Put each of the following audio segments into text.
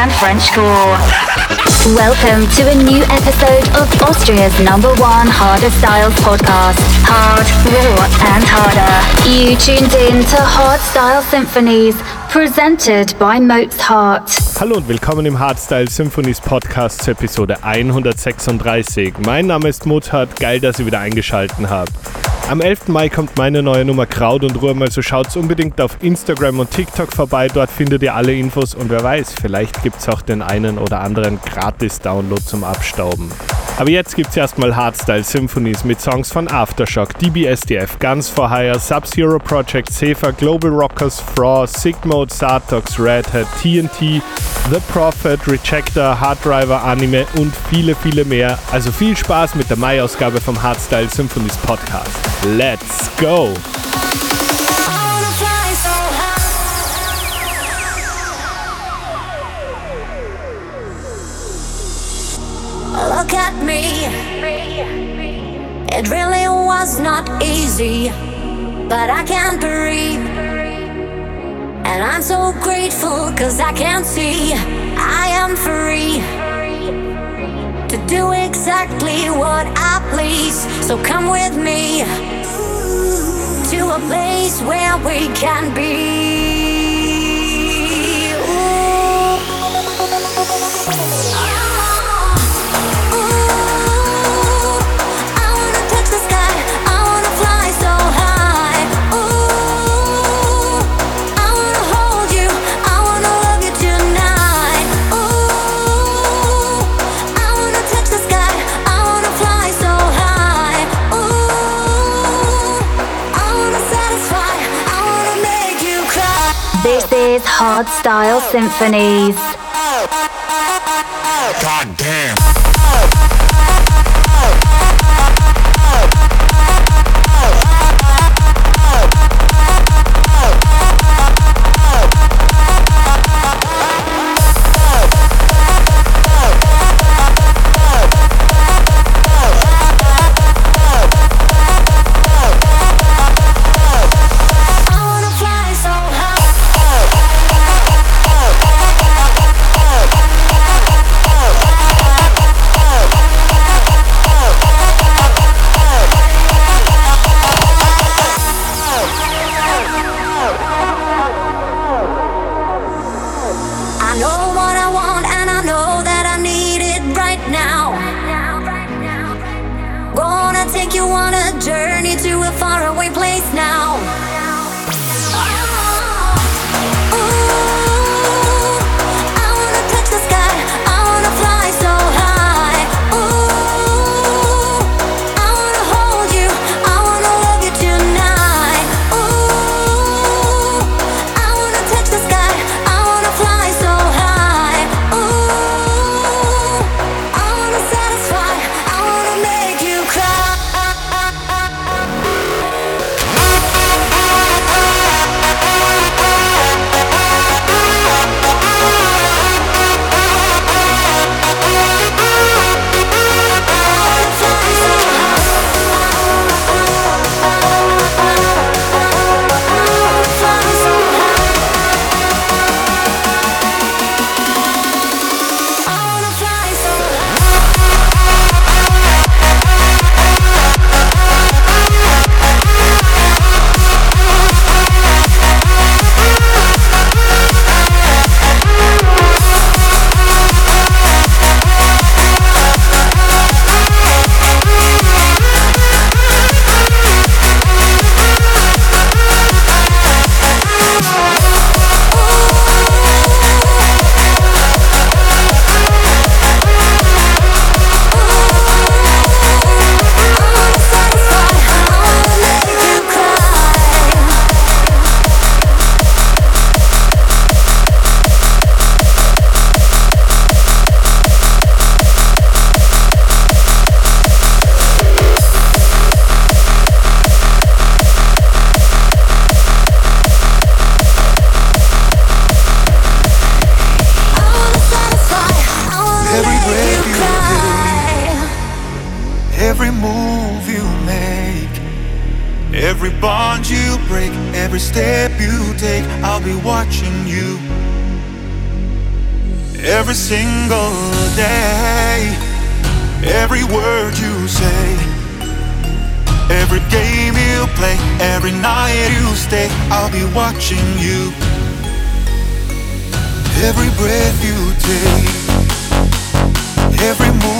And Frenchcore. Welcome to a new episode of Austria's number one harder styles podcast. Hard, raw, and harder. You tuned in to Hard Style Symphonies, presented by Mozart. Hallo und willkommen im Hardstyle Symphonies Podcast zur Episode 136. Mein Name ist Mozart, geil, dass ihr wieder eingeschaltet habt. Am 11. Mai kommt meine neue Nummer Kraut und Ruhm, also schaut's unbedingt auf Instagram und TikTok vorbei, dort findet ihr alle Infos und wer weiß, vielleicht gibt's auch den einen oder anderen Gratis-Download zum Abstauben. Aber jetzt gibt's erstmal Hardstyle Symphonies mit Songs von Aftershock, DBSDF, Guns for Hire, Sub-Zero Project, Sefa, Global Rockers, Fraw, Sigmode, Sartox, Red Hat, TNT, The Prophet, Rejector, Hard Driver, Anime und viele, viele mehr. Also viel Spaß mit der Mai-Ausgabe vom Hardstyle Symphonies Podcast. Let's go! Look at me. It really was not easy, but I can't breathe. And I'm so grateful cause I can see I am free to do exactly what I please. So come with me to a place where we can be. This is Hard Style Symphonies. God I'll be watching you every breath you take, every move.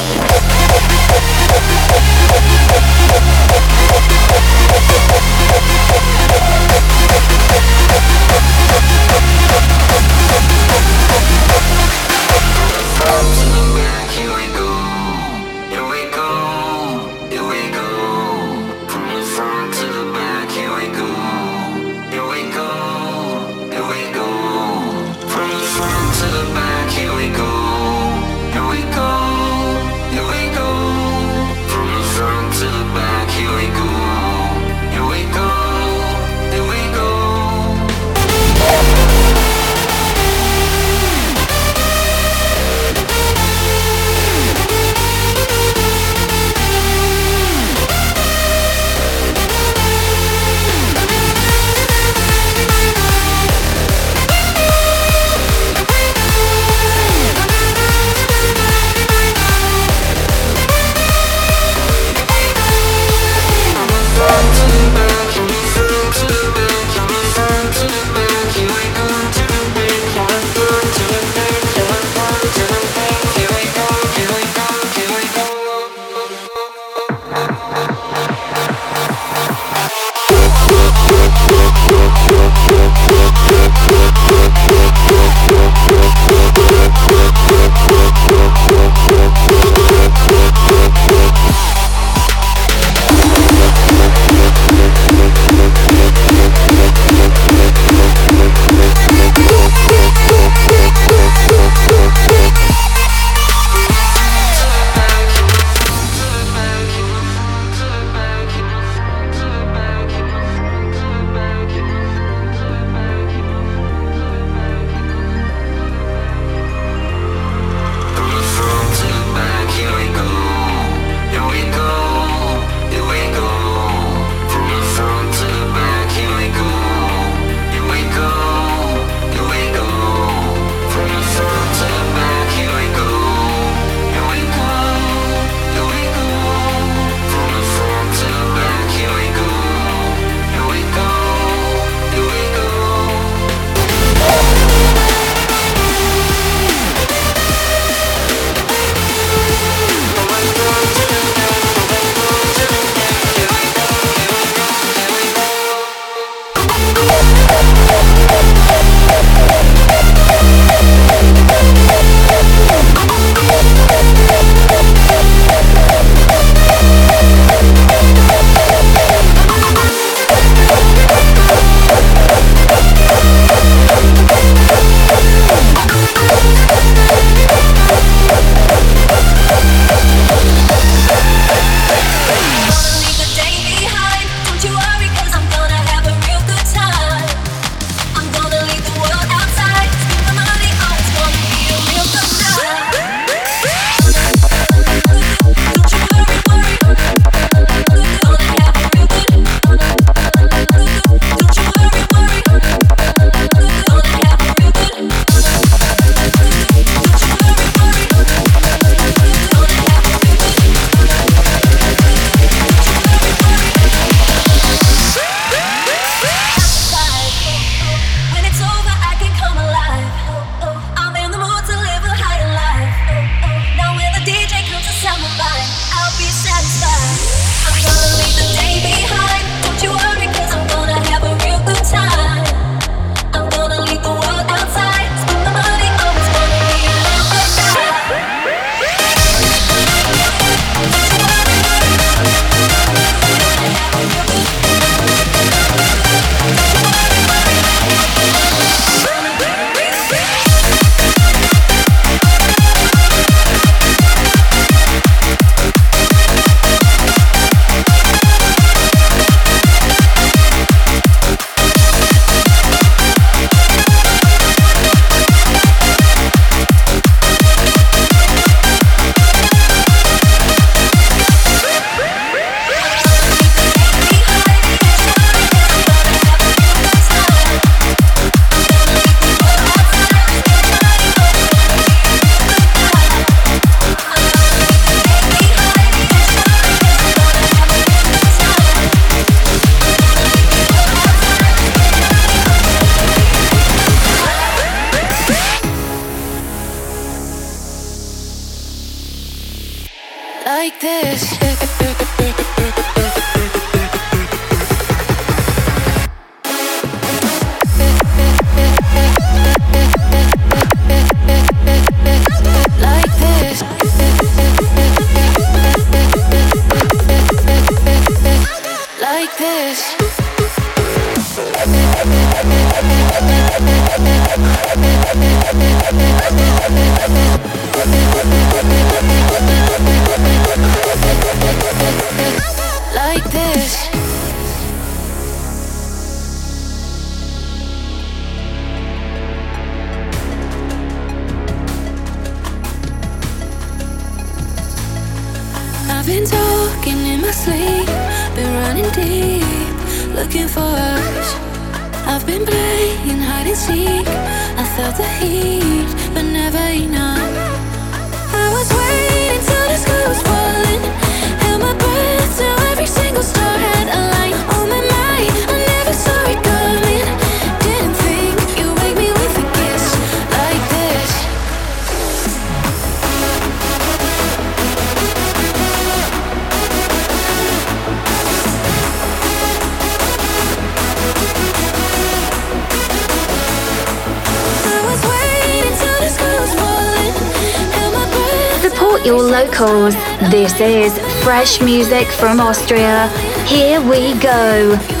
fresh music from Austria. Here we go.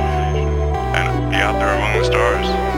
be out there among the stars.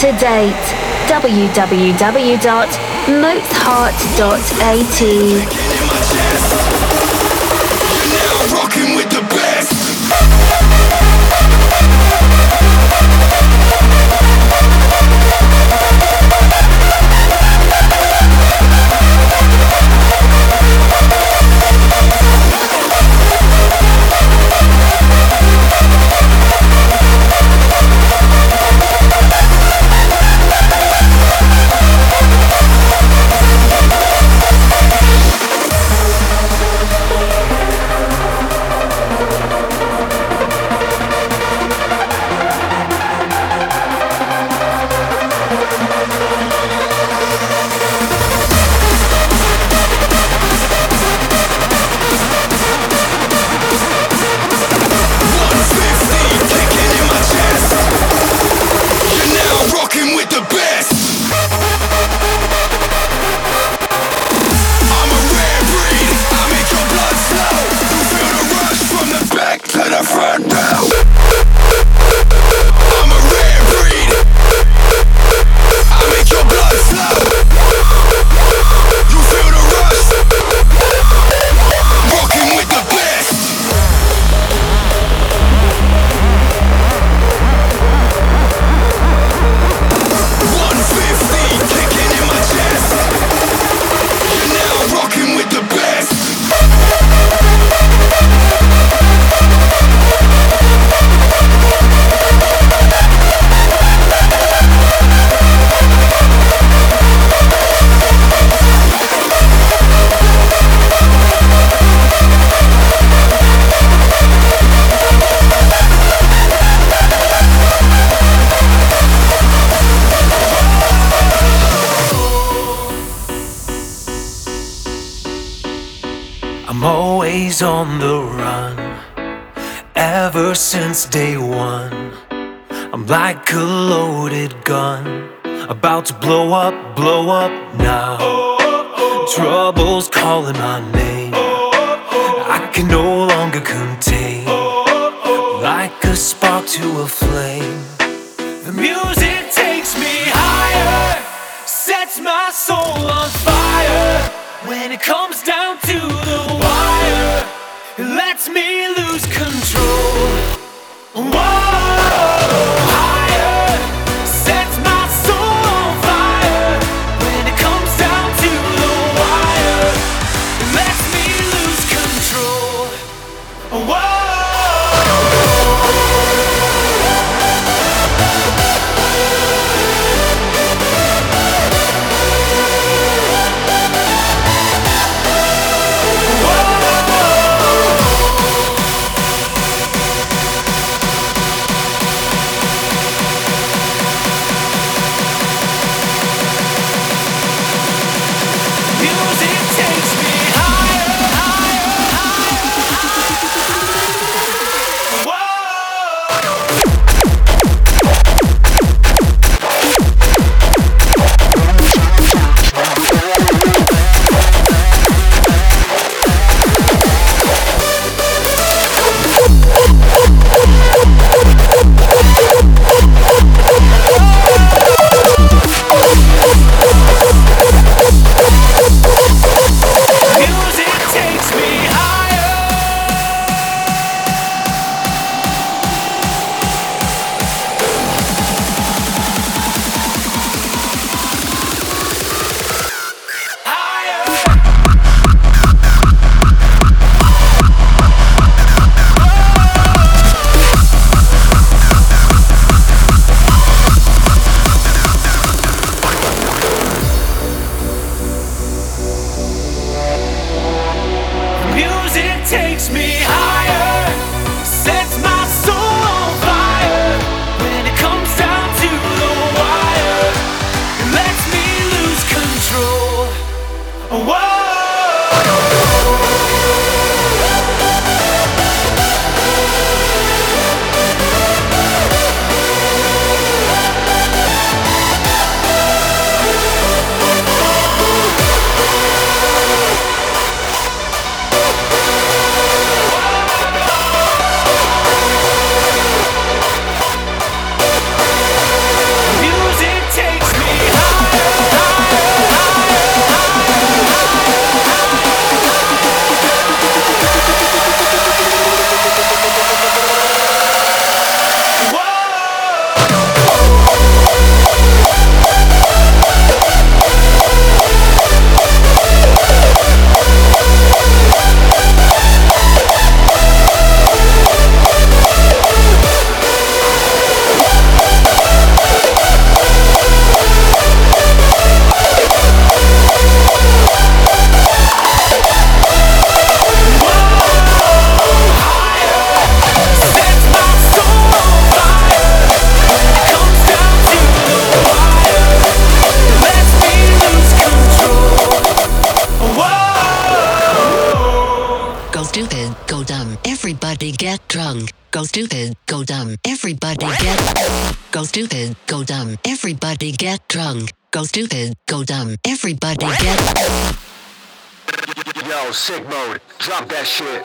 to date www.mozart.at. my soul on fire when it comes down to the wire. It lets me lose control. Why get. Yo, Sickmode. Drop that shit.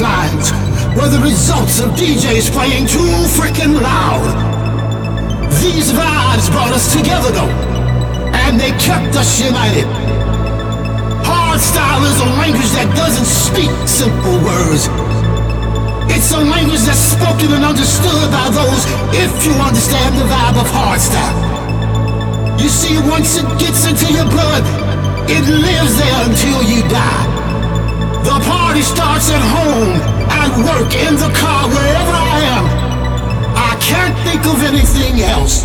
Lines were the results of DJs playing too freaking loud. These vibes brought us together though, and they kept us united. Hardstyle is a language that doesn't speak simple words. It's a language that's spoken and understood by those if you understand the vibe of hardstyle. You see, once it gets into your blood, it lives there until you die. The party starts at home, at work, in the car, wherever I am. I can't think of anything else.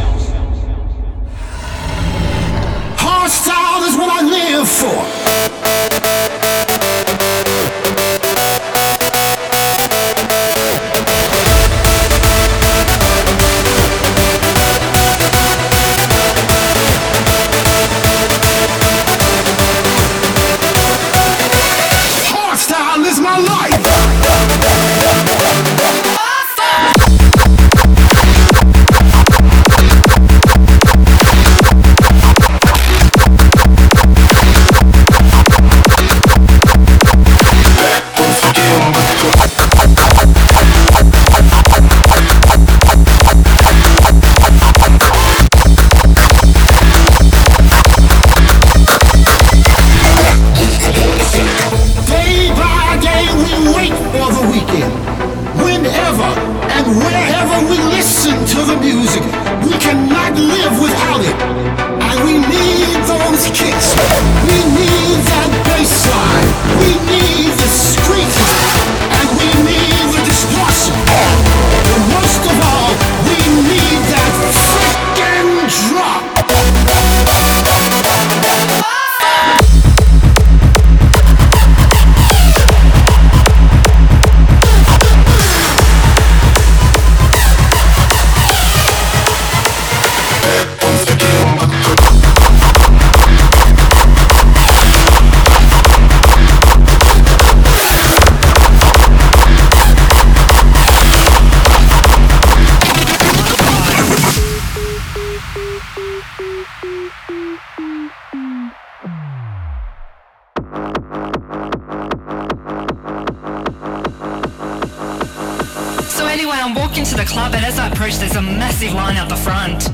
Hardstyle is what I live for. I'm walking to the club, and as I approach, there's a massive line out the front.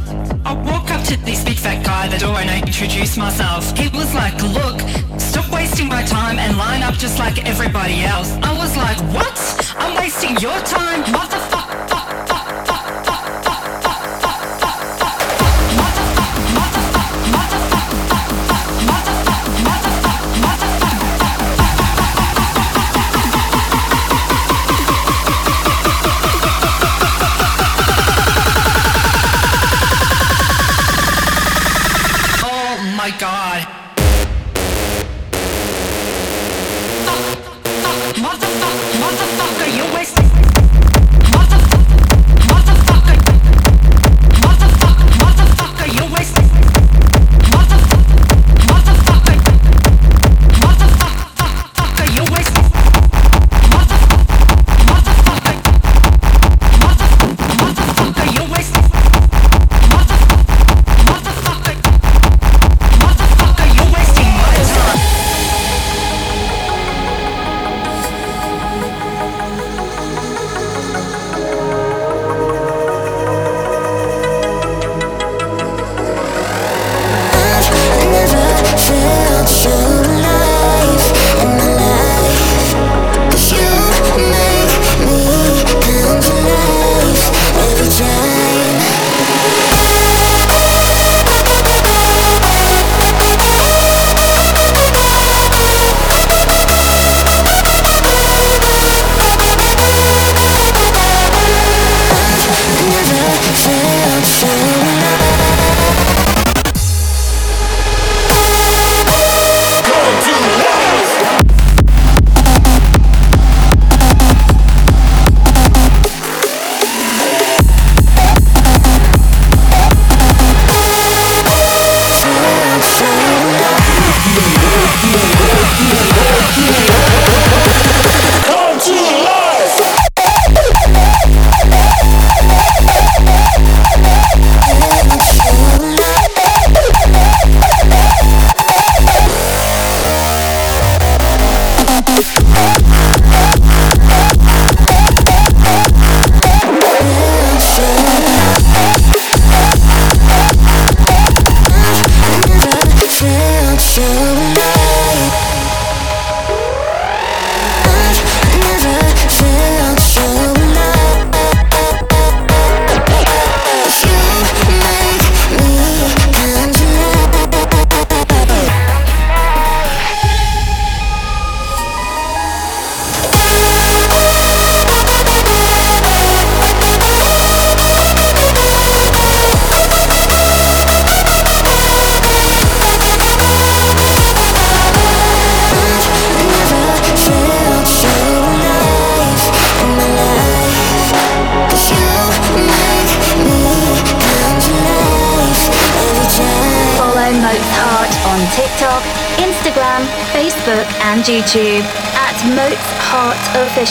I walk up to this big fat guy at the door and I introduce myself. He was like, look, stop wasting my time and line up just like everybody else. I was like, what? I'm wasting your time? Motherfucker.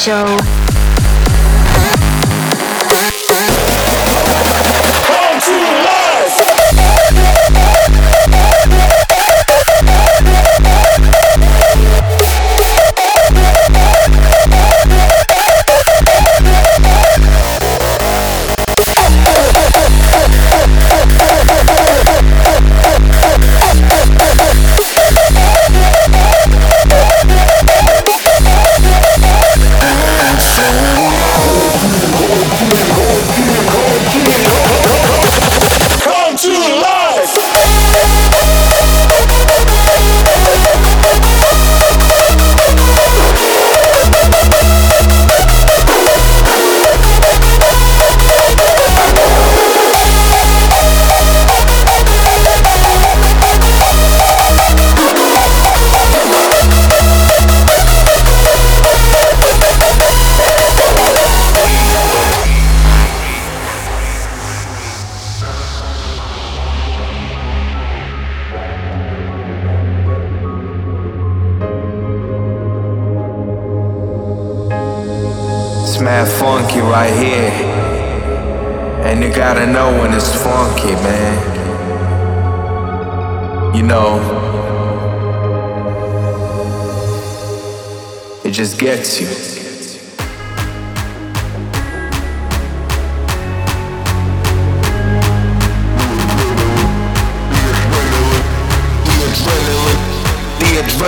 Heart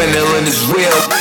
adrenaline is real.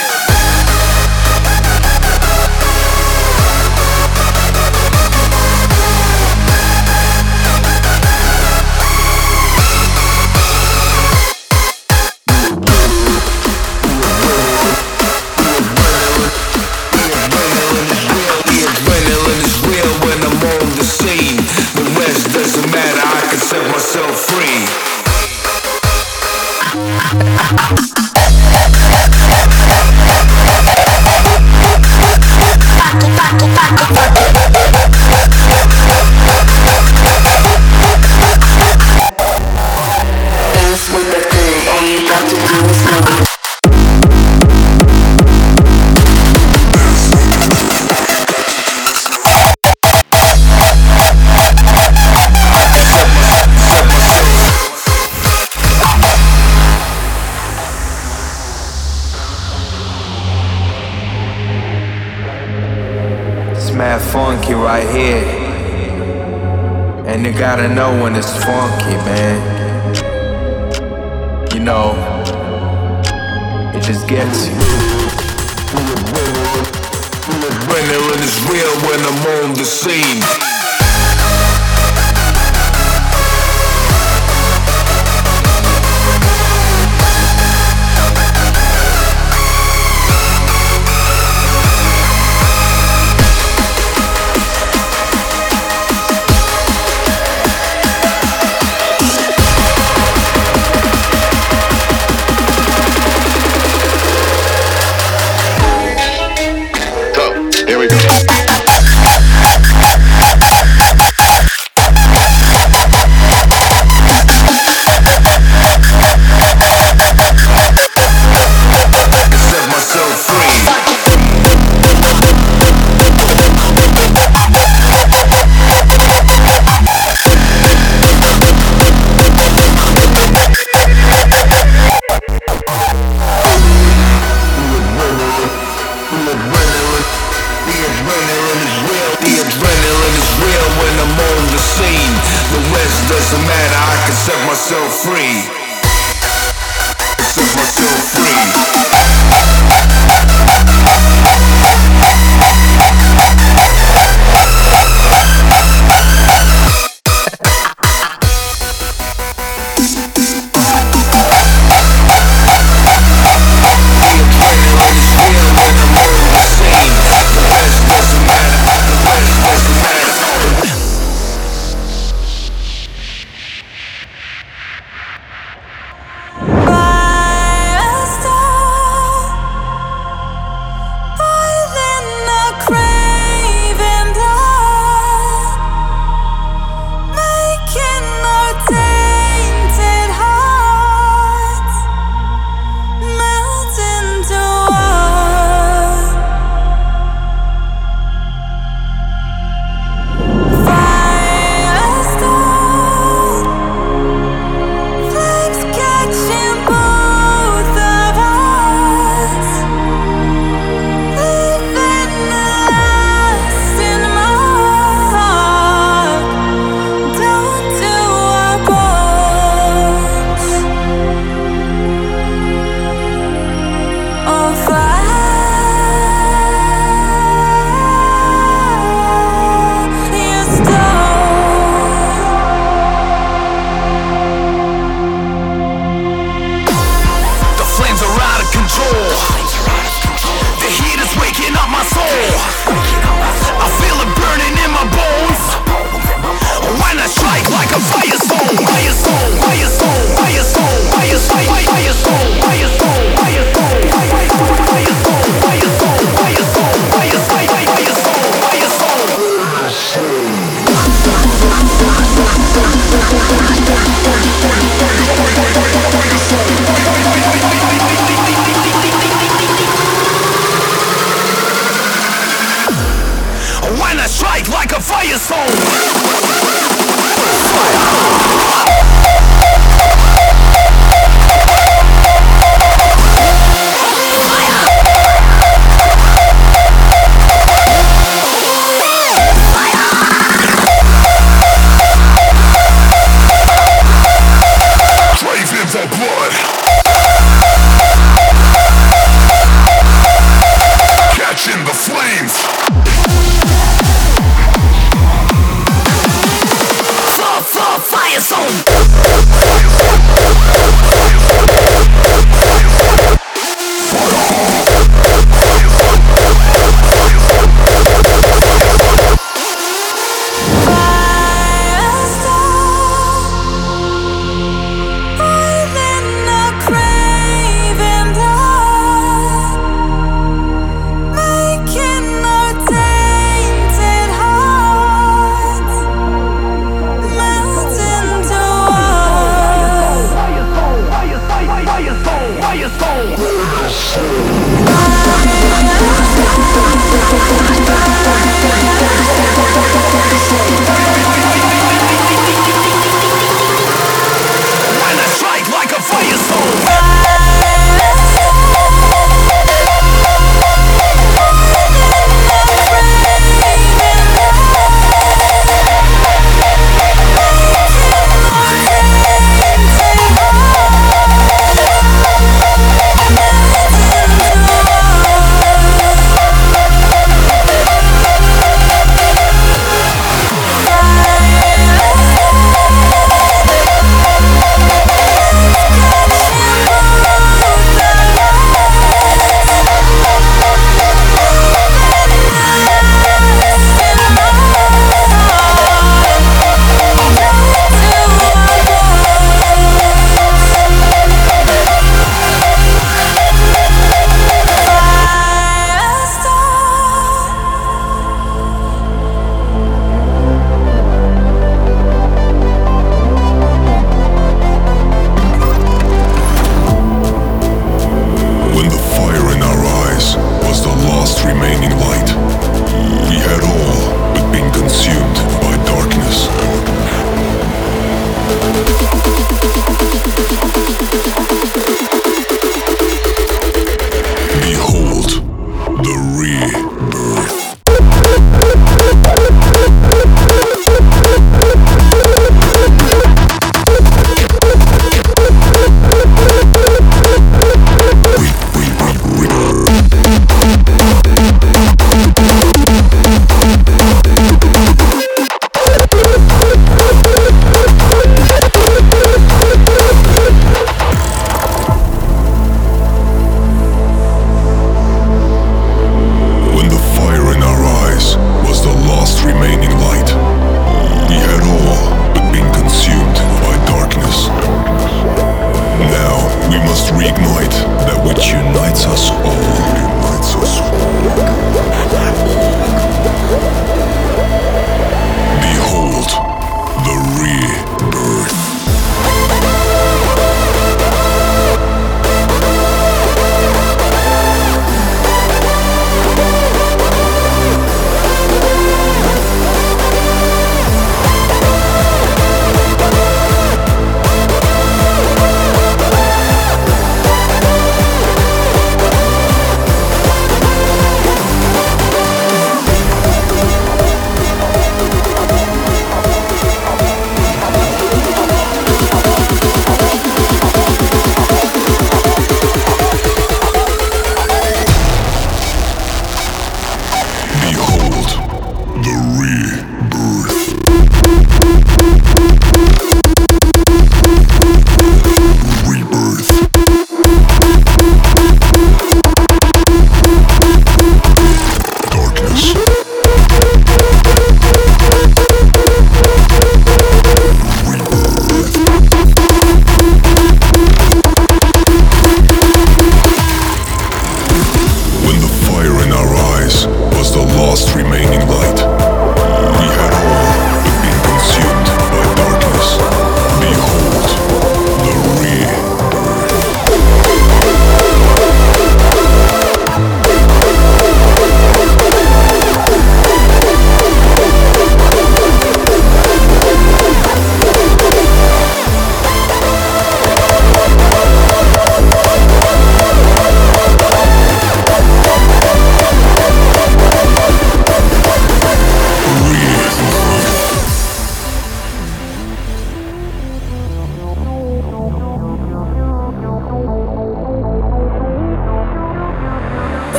Gotta know when it's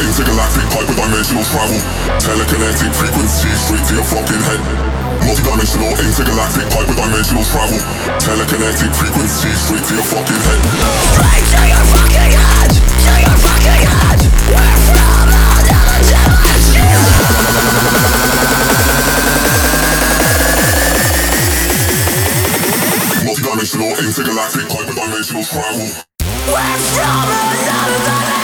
Intergalactic hyperdimensional travel. Telekinetic frequencies, straight to your fucking head. Multidimensional intergalactic hyperdimensional travel. Telekinetic frequencies, straight to your fucking head. Straight to your fucking head. To your fucking head. We're from another dimension Multidimensional intergalactic hyperdimensional travel. We're from another dimension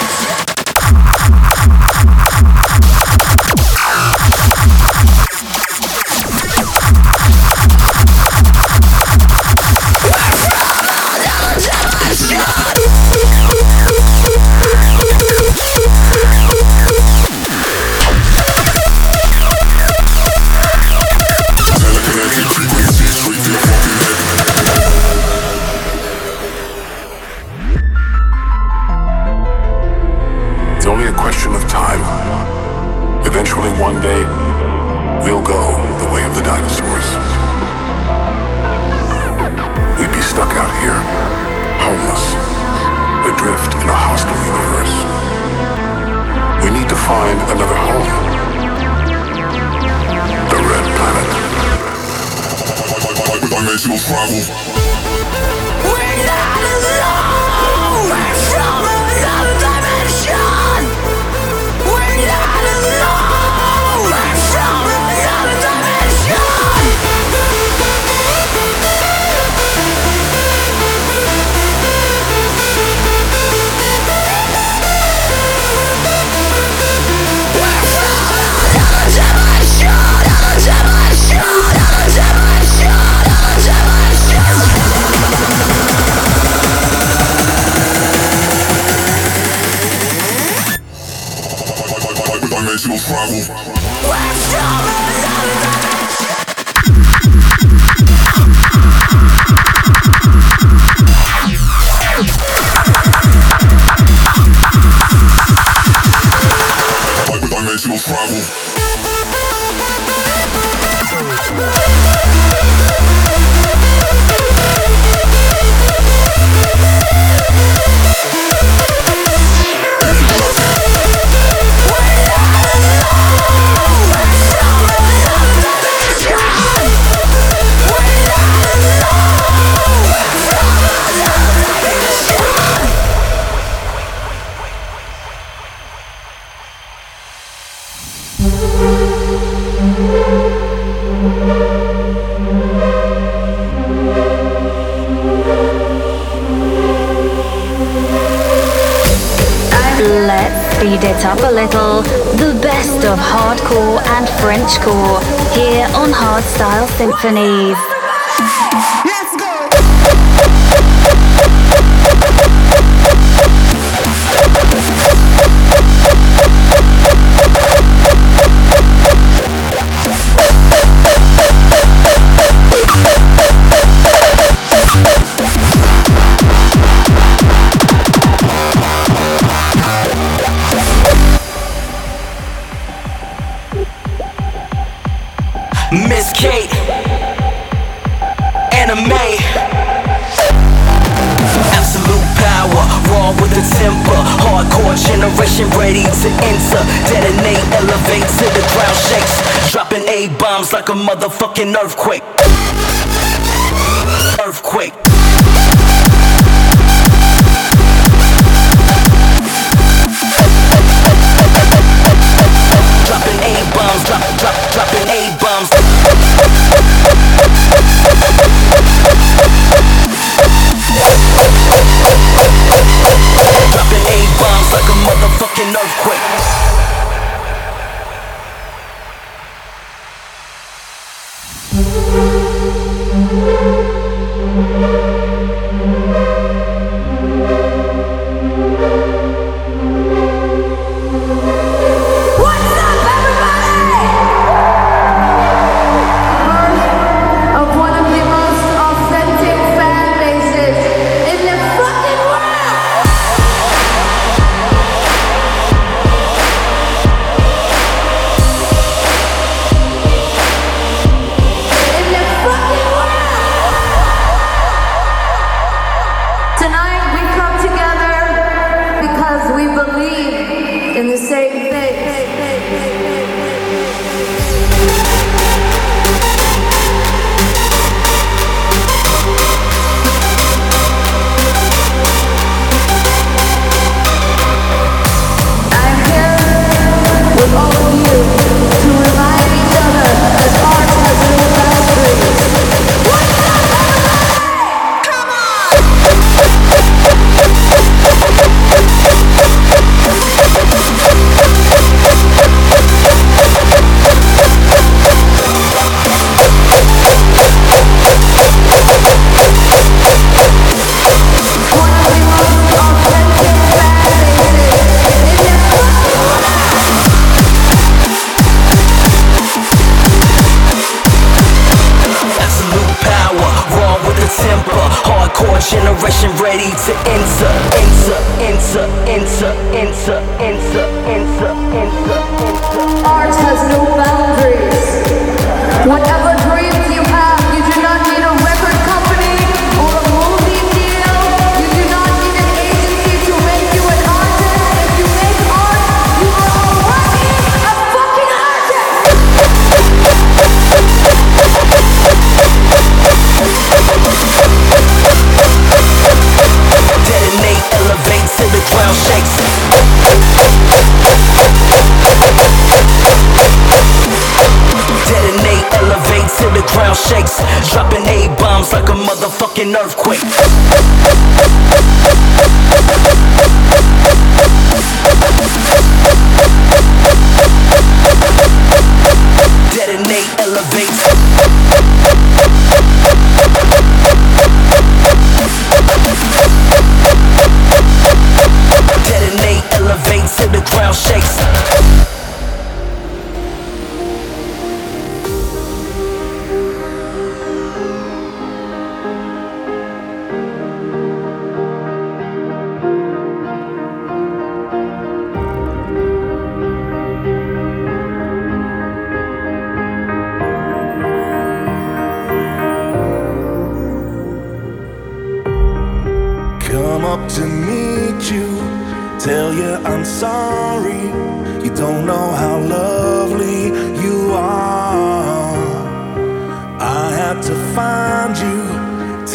find you,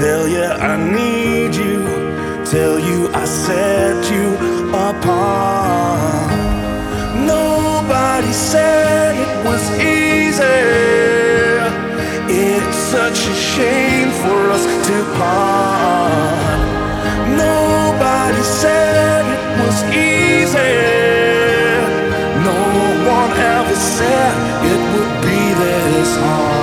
tell you I need you, tell you I set you apart. Nobody said it was easy. It's such a shame for us to part. Nobody said it was easy. No one ever said it would be this hard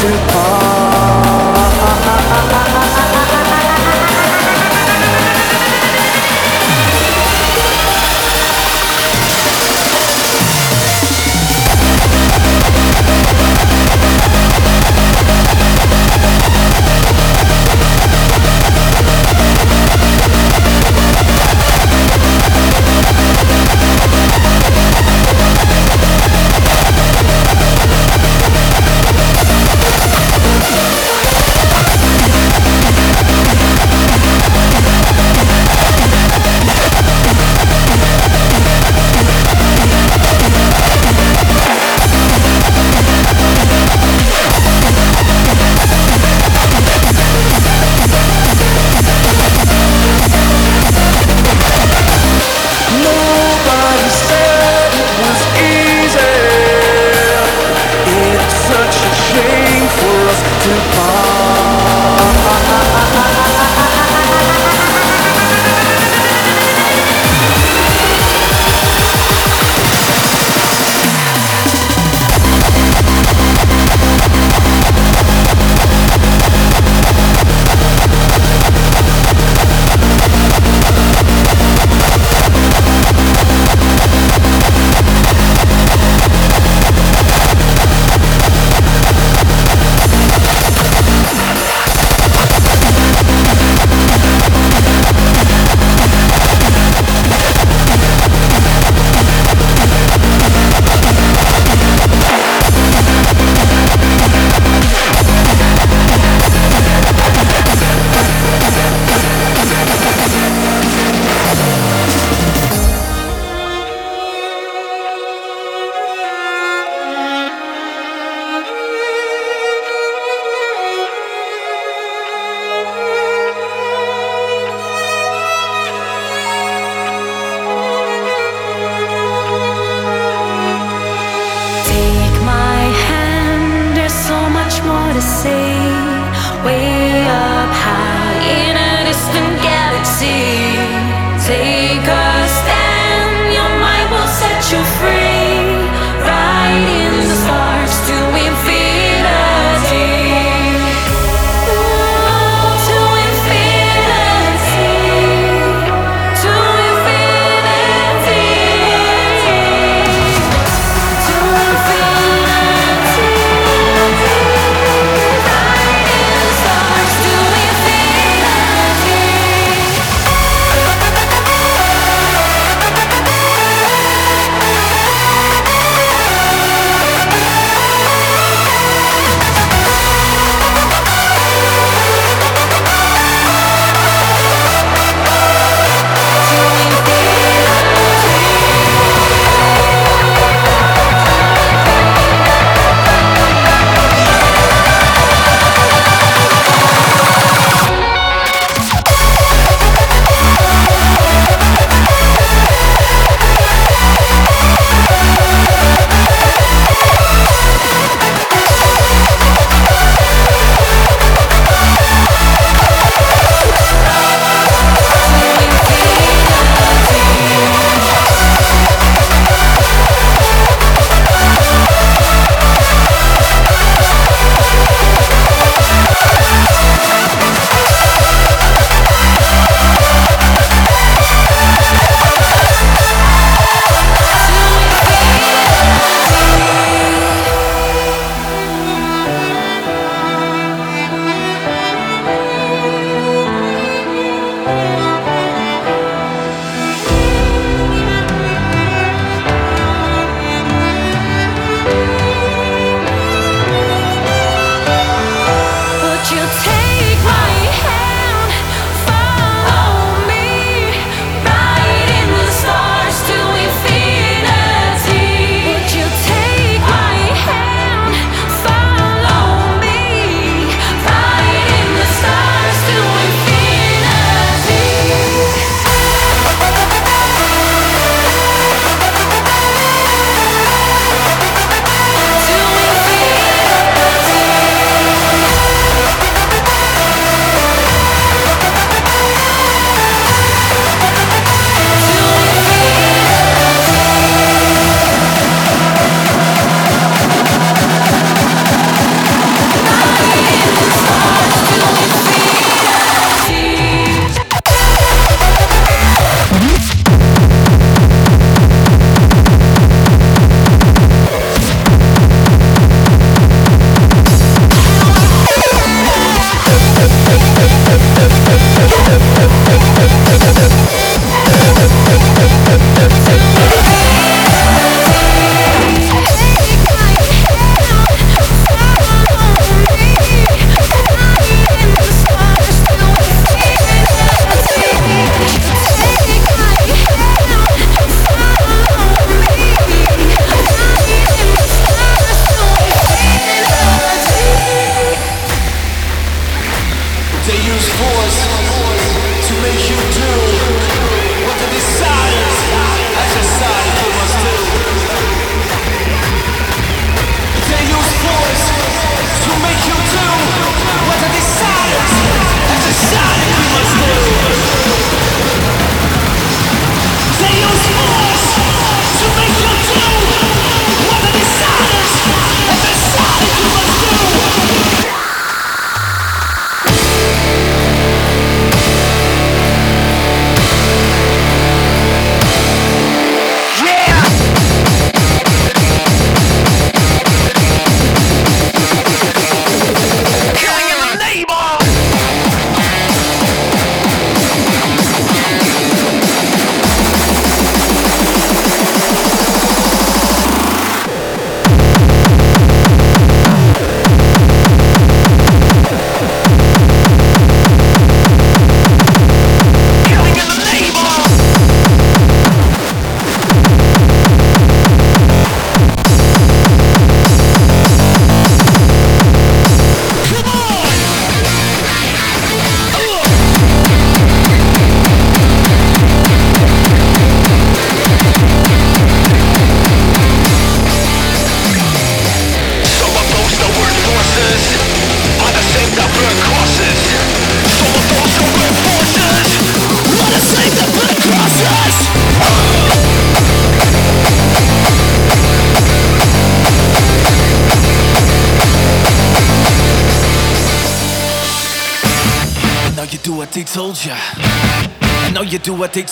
to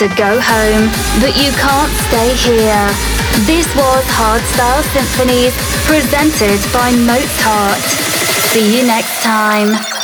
To go home, but you can't stay here. This was Hardstyle Symphonies presented by Mozart. See you next time.